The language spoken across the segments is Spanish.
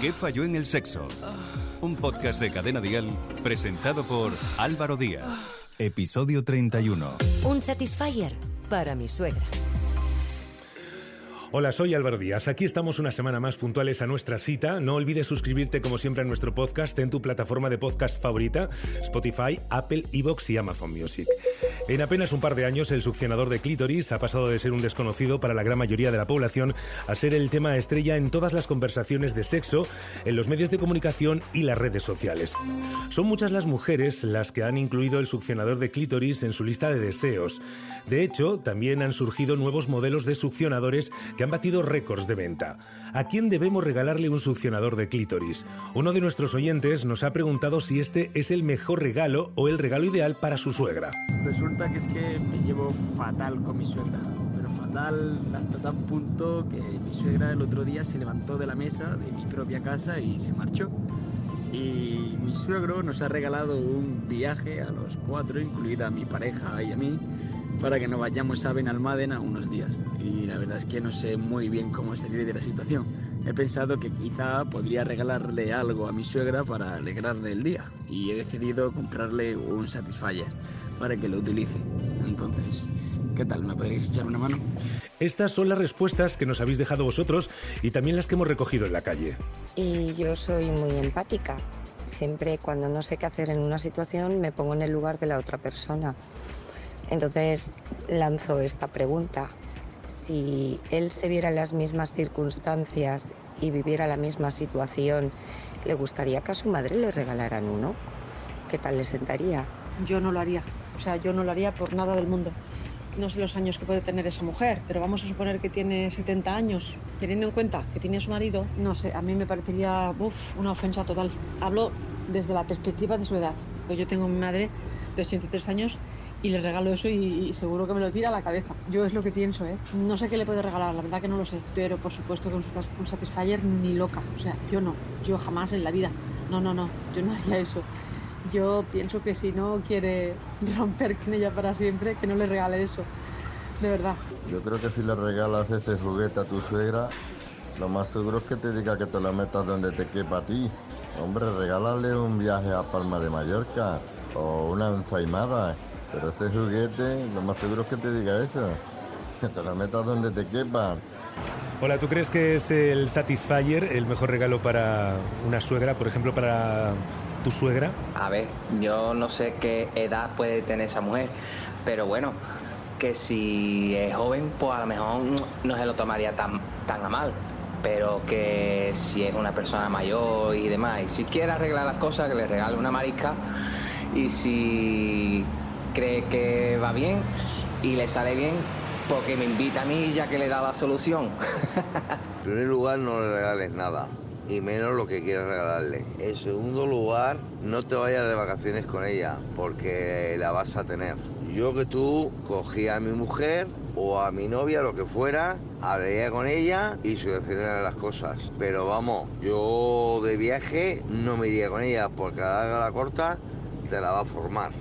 ¿Qué falló en el sexo? Un podcast de Cadena Dial presentado por Álvaro Díaz. Episodio 31. Un Satisfyer para mi suegra. Hola, soy Álvaro Díaz. Aquí estamos una semana más puntuales a nuestra cita. No olvides suscribirte como siempre a nuestro podcast en tu plataforma de podcast favorita, Spotify, Apple, Evox y Amazon Music. En apenas un par de años, el succionador de clítoris ha pasado de ser un desconocido para la gran mayoría de la población a ser el tema estrella en todas las conversaciones de sexo, en los medios de comunicación y las redes sociales. Son muchas las mujeres las que han incluido el succionador de clítoris en su lista de deseos. De hecho, también han surgido nuevos modelos de succionadores que han batido récords de venta. ¿A quién debemos regalarle un succionador de clítoris? Uno de nuestros oyentes nos ha preguntado si este es el mejor regalo o el regalo ideal para su suegra. Que es que me llevo fatal con mi suegra, pero fatal hasta tal punto que mi suegra el otro día se levantó de la mesa de mi propia casa y se marchó. Y mi suegro nos ha regalado un viaje a los cuatro, incluida a mi pareja y a mí, para que nos vayamos a Benalmádena unos días. Y la verdad es que no sé muy bien cómo salir de la situación. He pensado que quizá podría regalarle algo a mi suegra para alegrarle el día. Y he decidido comprarle un Satisfyer para que lo utilice. Entonces, ¿qué tal? ¿Me podréis echar una mano? Estas son las respuestas que nos habéis dejado vosotros y también las que hemos recogido en la calle. Y yo soy muy empática. Siempre cuando no sé qué hacer en una situación me pongo en el lugar de la otra persona. Entonces lanzo esta pregunta. Si él se viera en las mismas circunstancias y viviera la misma situación, ¿le gustaría que a su madre le regalaran uno? ¿Qué tal le sentaría? Yo no lo haría. O sea, yo no lo haría por nada del mundo. No sé los años que puede tener esa mujer, pero vamos a suponer que tiene 70 años. Teniendo en cuenta que tiene su marido, no sé, a mí me parecería uf, una ofensa total. Hablo desde la perspectiva de su edad. Yo tengo mi madre de 83 años y le regalo eso y, seguro que me lo tira a la cabeza. Yo es lo que pienso, ¿eh? No sé qué le puedo regalar, la verdad que no lo sé, pero por supuesto que un Satisfyer ni loca. O sea, yo no, yo jamás en la vida. No, no, no, yo no haría eso. Yo pienso que si no quiere romper con ella para siempre, que no le regale eso. De verdad. Yo creo que si le regalas ese juguete a tu suegra, lo más seguro es que te diga que te lo metas donde te quepa a ti. Hombre, regálale un viaje a Palma de Mallorca o una ensaimada. Pero ese juguete, lo más seguro es que te diga eso. Que te lo metas donde te quepa. Hola, ¿tú crees que es el Satisfyer el mejor regalo para una suegra, por ejemplo, para tu suegra? A ver, yo no sé qué edad puede tener esa mujer, pero bueno, que si es joven, pues a lo mejor no se lo tomaría tan, tan a mal. Pero que si es una persona mayor y demás, y si quiere arreglar las cosas, que le regale una marisca. Y si cree que va bien y le sale bien, porque me invita a mí ya que le da la solución. en primer lugar, no le regales nada y menos lo que quieras regalarle. En segundo lugar, no te vayas de vacaciones con ella porque la vas a tener. Yo que tú cogía a mi mujer o a mi novia, lo que fuera, hablaría con ella y solucionaría las cosas. Pero vamos, yo de viaje no me iría con ella porque a la, la corta te la va a formar.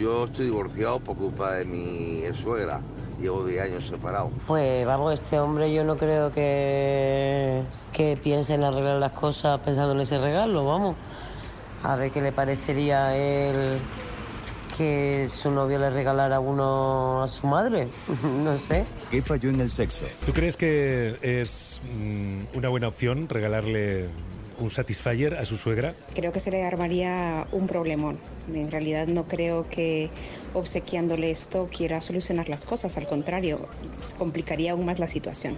Yo estoy divorciado por culpa de mi suegra llevo 10 años separado. Pues vamos, este hombre yo no creo que, que piense en arreglar las cosas pensando en ese regalo, vamos. A ver qué le parecería a él que su novio le regalara uno a su madre, no sé. ¿Qué falló en el sexo? ¿Tú crees que es mm, una buena opción regalarle un Satisfyer a su suegra? Creo que se le armaría un problemón. En realidad no creo que obsequiándole esto quiera solucionar las cosas, al contrario, complicaría aún más la situación.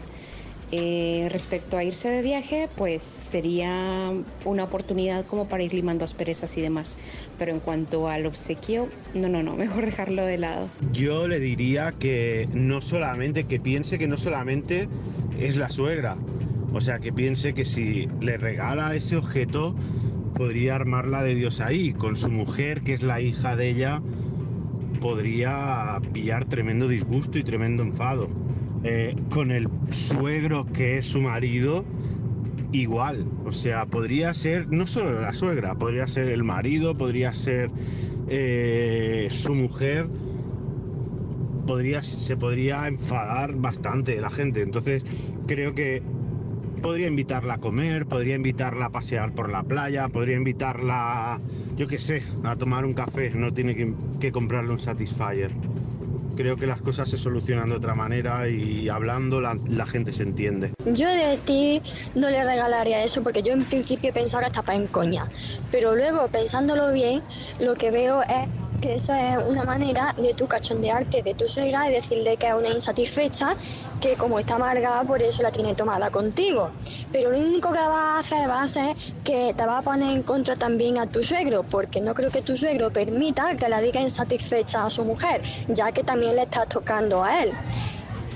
Eh, respecto a irse de viaje, pues sería una oportunidad como para ir limando asperezas y demás. Pero en cuanto al obsequio, no, no, no, mejor dejarlo de lado. Yo le diría que no solamente, que piense que no solamente es la suegra, o sea, que piense que si le regala ese objeto, podría armarla de Dios ahí. Con su mujer, que es la hija de ella, podría pillar tremendo disgusto y tremendo enfado. Eh, con el suegro, que es su marido, igual. O sea, podría ser no solo la suegra, podría ser el marido, podría ser eh, su mujer. Podría, se podría enfadar bastante la gente. Entonces, creo que podría invitarla a comer, podría invitarla a pasear por la playa, podría invitarla, yo qué sé, a tomar un café, no tiene que, que comprarle un Satisfyer. Creo que las cosas se solucionan de otra manera y hablando la, gente se entiende. Yo de ti no le regalaría eso porque yo en principio pensaba que estaba en coña. Pero luego, pensándolo bien, lo que veo es que eso es una manera de tu cachondearte de tu suegra y decirle que es una insatisfecha, que como está amargada, por eso la tiene tomada contigo. Pero lo único que va a hacer va a ser que te va a poner en contra también a tu suegro, porque no creo que tu suegro permita que la diga insatisfecha a su mujer, ya que también le está tocando a él.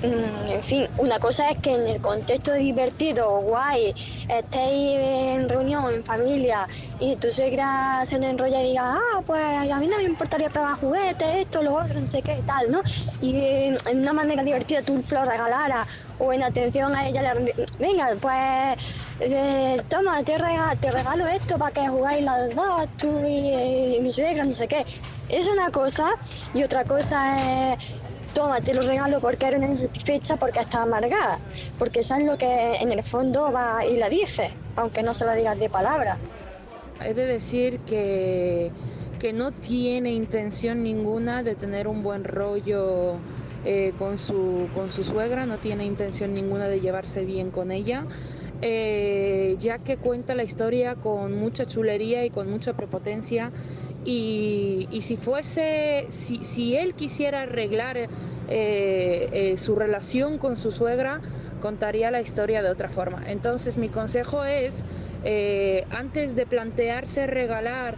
Mm, en fin, una cosa es que en el contexto divertido, guay, estéis en reunión, en familia, y tu suegra se enrolla y diga, ah, pues a mí no me importaría probar juguetes, esto, lo otro, no sé qué, tal, ¿no? Y eh, en una manera divertida tú se lo regalaras, o en atención a ella, le, venga, pues eh, toma, te regalo, esto para que jugáis las dos, tú y, y mi suegra, no sé qué. Es una cosa, y otra cosa es toma, te lo regalo porque era una insatisfecha, porque estaba amargada. Porque eso es lo que en el fondo va y la dice, aunque no se lo digas de palabra. He de decir que, que no tiene intención ninguna de tener un buen rollo eh, con, su, con su suegra, no tiene intención ninguna de llevarse bien con ella. Eh, ya que cuenta la historia con mucha chulería y con mucha prepotencia y, si fuese, si, él quisiera arreglar eh, eh, su relación con su suegra, contaría la historia de otra forma. Entonces mi consejo es, antes de plantearse regalar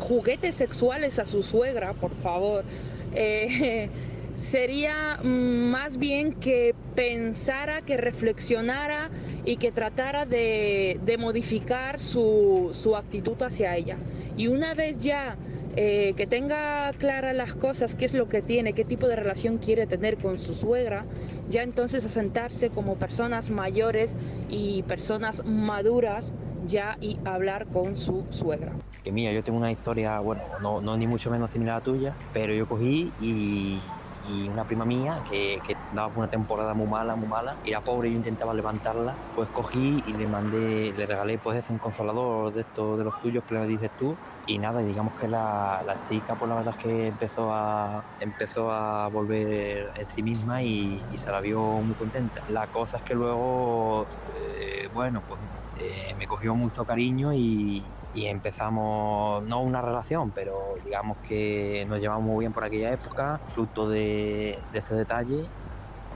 juguetes sexuales a su suegra, por favor, sería más bien que pensara, que reflexionara y que tratara de, modificar su, su actitud hacia ella. Y una vez ya eh, que tenga claras las cosas, qué es lo que tiene, qué tipo de relación quiere tener con su suegra, ya entonces asentarse como personas mayores y personas maduras ya y hablar con su suegra. Que mía, yo tengo una historia, bueno, no, no ni mucho menos similar a la tuya, pero yo cogí y y una prima mía que, que daba una temporada muy mala, muy mala, era pobre yo intentaba levantarla, pues cogí y le mandé, le regalé pues un consolador de estos de los tuyos que le dices tú y nada, digamos que la, la chica pues la verdad es que empezó a empezó a volver en sí misma y, y se la vio muy contenta. La cosa es que luego, eh, bueno, pues eh, me cogió mucho cariño y, y empezamos, no una relación, pero digamos que nos llevamos muy bien por aquella época, fruto de, de ese detalle.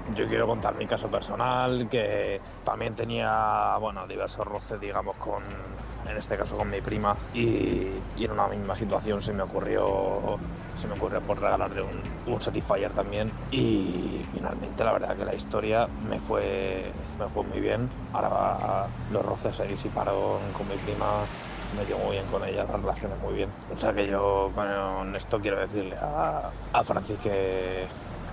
Yo quiero contar mi caso personal, que también tenía, bueno, diversos roces, digamos, con, en este caso con mi prima, y, y en una misma situación se me ocurrió, se me ocurrió por regalarle un, un Satisfyer también, y finalmente la verdad que la historia me fue, me fue muy bien. Ahora los roces se disiparon con mi prima, me llevo muy bien con ella, las relaciones muy bien. O sea que yo con esto quiero decirle a, a Francis que,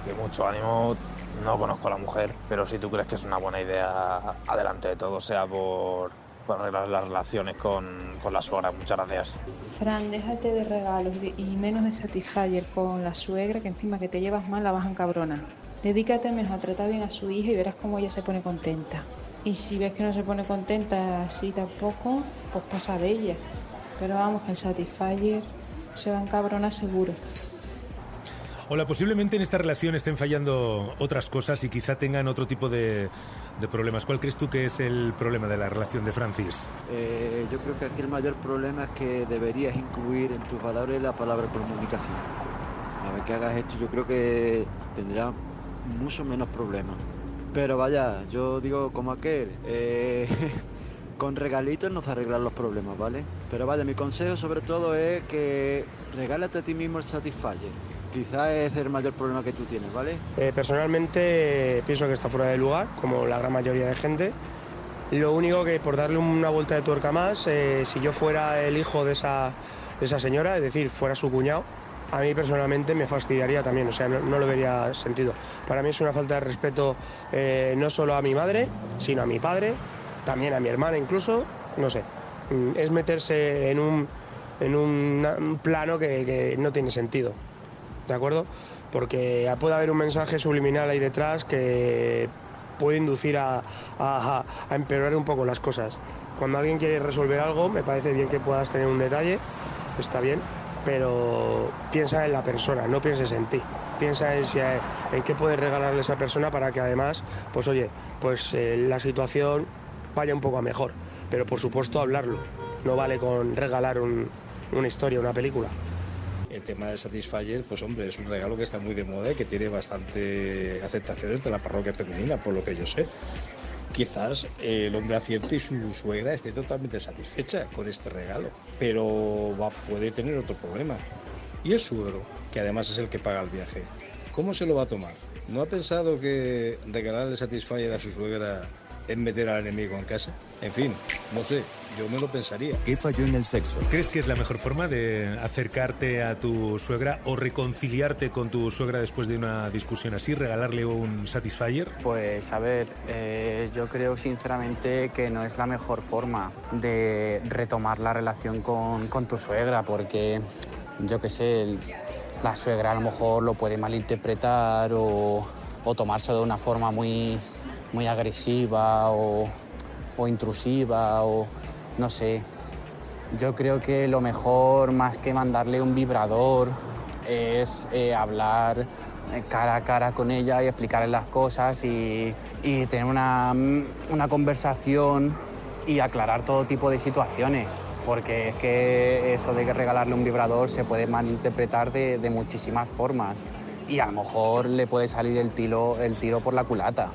que mucho ánimo. No conozco a la mujer, pero si tú crees que es una buena idea, adelante de todo, sea por, por arreglar las relaciones con, con la suegra. Muchas gracias. Fran, déjate de regalos y menos de Satisfyer con la suegra, que encima que te llevas mal la vas a encabronar. Dedícate mejor a tratar bien a su hija y verás cómo ella se pone contenta. Y si ves que no se pone contenta así tampoco, pues pasa de ella. Pero vamos, que el Satisfyer se va a encabronar seguro. Hola, posiblemente en esta relación estén fallando otras cosas y quizá tengan otro tipo de, de problemas. ¿Cuál crees tú que es el problema de la relación de Francis? Eh, yo creo que aquí el mayor problema es que deberías incluir en tus valores la palabra comunicación. A ver que hagas esto, yo creo que tendrá mucho menos problemas. Pero vaya, yo digo como aquel, eh, con regalitos no se arreglan los problemas, ¿vale? Pero vaya, mi consejo sobre todo es que regálate a ti mismo el Satisfyer. Quizás es el mayor problema que tú tienes, ¿vale? Eh, personalmente eh, pienso que está fuera de lugar, como la gran mayoría de gente. Lo único que por darle una vuelta de tuerca más, eh, si yo fuera el hijo de esa, de esa señora, es decir, fuera su cuñado, a mí personalmente me fastidiaría también, o sea, no, no lo vería sentido. Para mí es una falta de respeto eh, no solo a mi madre, sino a mi padre, también a mi hermana incluso, no sé. Mm, Es meterse en un, en un plano que, no tiene sentido. ¿de acuerdo? Porque puede haber un mensaje subliminal ahí detrás que puede inducir a, a, a empeorar un poco las cosas. Cuando alguien quiere resolver algo, me parece bien que puedas tener un detalle, está bien, pero piensa en la persona, no pienses en ti. Piensa en, si, en qué puedes regalarle a esa persona para que además, pues oye, pues eh, la situación vaya un poco a mejor. Pero por supuesto hablarlo, no vale con regalar un- una historia, una película. El tema del Satisfyer, pues hombre, es un regalo que está muy de moda y que tiene bastante aceptación entre la parroquia femenina, por lo que yo sé. Quizás eh, el hombre acierte y su suegra esté totalmente satisfecha con este regalo, pero va, puede tener otro problema. ¿Y el suegro, que además es el que paga el viaje? ¿Cómo se lo va a tomar? ¿No ha pensado que regalarle Satisfyer a su suegra es meter al enemigo en casa? En fin, no sé, yo me lo pensaría. ¿Qué falló en el sexo? ¿Crees que es la mejor forma de acercarte a tu suegra o reconciliarte con tu suegra después de una discusión así, regalarle un Satisfyer? Pues a ver, eh, yo creo sinceramente que no es la mejor forma de retomar la relación con, con tu suegra, porque yo qué sé, el- la suegra a lo mejor lo puede malinterpretar o, o tomarse de una forma muy, muy agresiva o, o intrusiva o no sé. Yo creo que lo mejor, más que mandarle un vibrador, es eh, hablar eh, cara a cara con ella y explicarle las cosas y, y tener una, mm, una conversación y aclarar todo tipo de situaciones. Porque es que eso de regalarle un vibrador se puede malinterpretar de, de muchísimas formas y a lo mejor le puede salir el tiro, el tiro por la culata.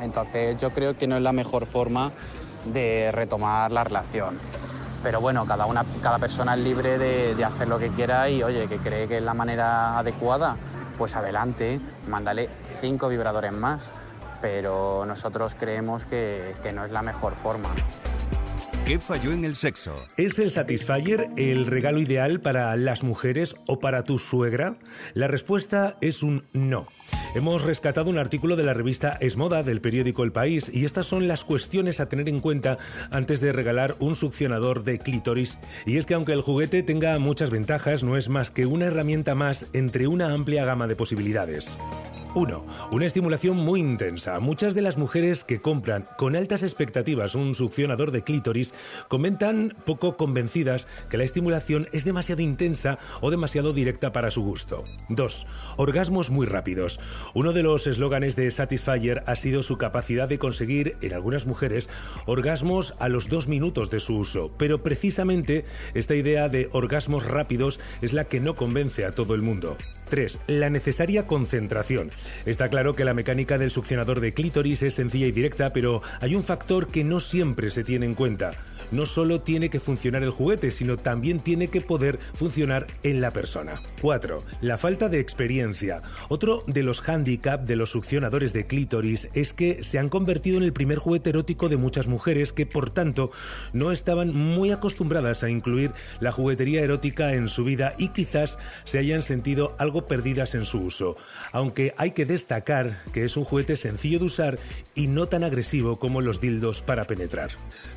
Entonces yo creo que no es la mejor forma de retomar la relación. Pero bueno, cada, una, cada persona es libre de, de hacer lo que quiera y oye, que cree que es la manera adecuada, pues adelante, mándale cinco vibradores más. Pero nosotros creemos que, que no es la mejor forma. ¿Qué falló en el sexo? ¿Es el Satisfyer el regalo ideal para las mujeres o para tu suegra? La respuesta es un no. Hemos rescatado un artículo de la revista Es Moda del periódico El País y estas son las cuestiones a tener en cuenta antes de regalar un succionador de clítoris. Y es que aunque el juguete tenga muchas ventajas, no es más que una herramienta más entre una amplia gama de posibilidades. 1. Una estimulación muy intensa. Muchas de las mujeres que compran con altas expectativas un succionador de clítoris comentan poco convencidas que la estimulación es demasiado intensa o demasiado directa para su gusto. 2. Orgasmos muy rápidos. Uno de los eslóganes de Satisfyer ha sido su capacidad de conseguir, en algunas mujeres, orgasmos a los dos minutos de su uso. Pero precisamente esta idea de orgasmos rápidos es la que no convence a todo el mundo. 3. La necesaria concentración. Está claro que la mecánica del succionador de clítoris es sencilla y directa, pero hay un factor que no siempre se tiene en cuenta. No solo tiene que funcionar el juguete, sino también tiene que poder funcionar en la persona. 4. La falta de experiencia. Otro de los hándicap de los succionadores de clítoris es que se han convertido en el primer juguete erótico de muchas mujeres que, por tanto, no estaban muy acostumbradas a incluir la juguetería erótica en su vida y quizás se hayan sentido algo perdidas en su uso. Aunque hay que destacar que es un juguete sencillo de usar y no tan agresivo como los dildos para penetrar.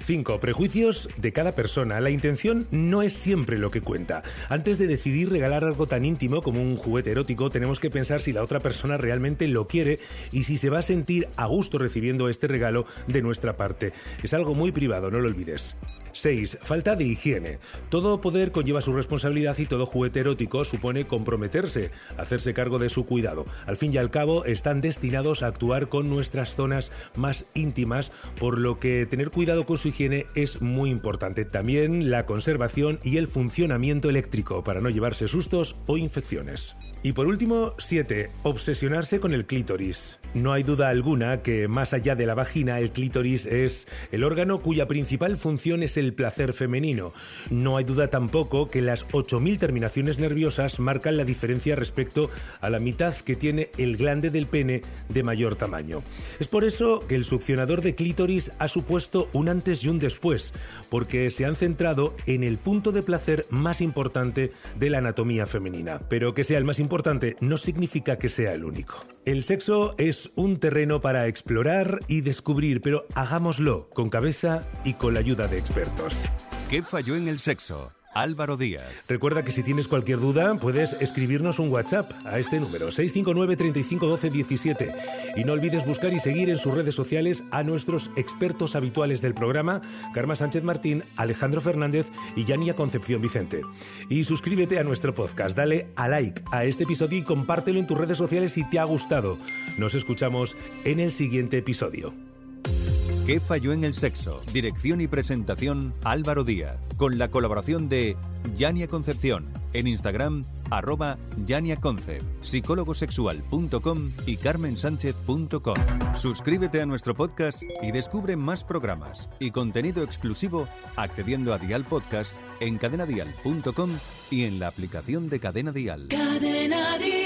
5. Prejuicios de cada persona. La intención no es siempre lo que cuenta. Antes de decidir regalar algo tan íntimo como un juguete erótico, tenemos que pensar si la otra persona realmente lo quiere y si se va a sentir a gusto recibiendo este regalo de nuestra parte. Es algo muy privado, no lo olvides. 6. Falta de higiene. Todo poder conlleva su responsabilidad y todo juguete erótico supone comprometerse, hacerse cargo de su cuidado. Al fin y al cabo, están destinados a actuar con nuestras zonas más íntimas, por lo que tener cuidado con su higiene es muy importante. También la conservación y el funcionamiento eléctrico para no llevarse sustos o infecciones. Y por último, 7. Obsesionarse con el clítoris. No hay duda alguna que más allá de la vagina, el clítoris es el órgano cuya principal función es el placer femenino. No hay duda tampoco que las 8.000 terminaciones nerviosas marcan la diferencia respecto a la mitad que tiene el glande del pene de mayor tamaño. Es por eso que el succionador de clítoris ha supuesto un antes y un después, porque se han centrado en el punto de placer más importante de la anatomía femenina. Pero que sea el más importante no significa que sea el único. El sexo es un terreno para explorar y descubrir, pero hagámoslo con cabeza y con la ayuda de expertos. ¿Qué falló en el sexo? Álvaro Díaz. Recuerda que si tienes cualquier duda, puedes escribirnos un WhatsApp a este número, 659 35 12 17. Y no olvides buscar y seguir en sus redes sociales a nuestros expertos habituales del programa, Karma Sánchez Martín, Alejandro Fernández y Yania Concepción Vicente. Y suscríbete a nuestro podcast, dale a like a este episodio y compártelo en tus redes sociales si te ha gustado. Nos escuchamos en el siguiente episodio. ¿Qué falló en el sexo? Dirección y presentación Álvaro Díaz, con la colaboración de Yania Concepción, en Instagram arroba yaniaconcept, psicólogosexual.com y carmensánchez.com. Suscríbete a nuestro podcast y descubre más programas y contenido exclusivo accediendo a Dial Podcast en cadenadial.com y en la aplicación de Cadena Dial. Cadena Dial.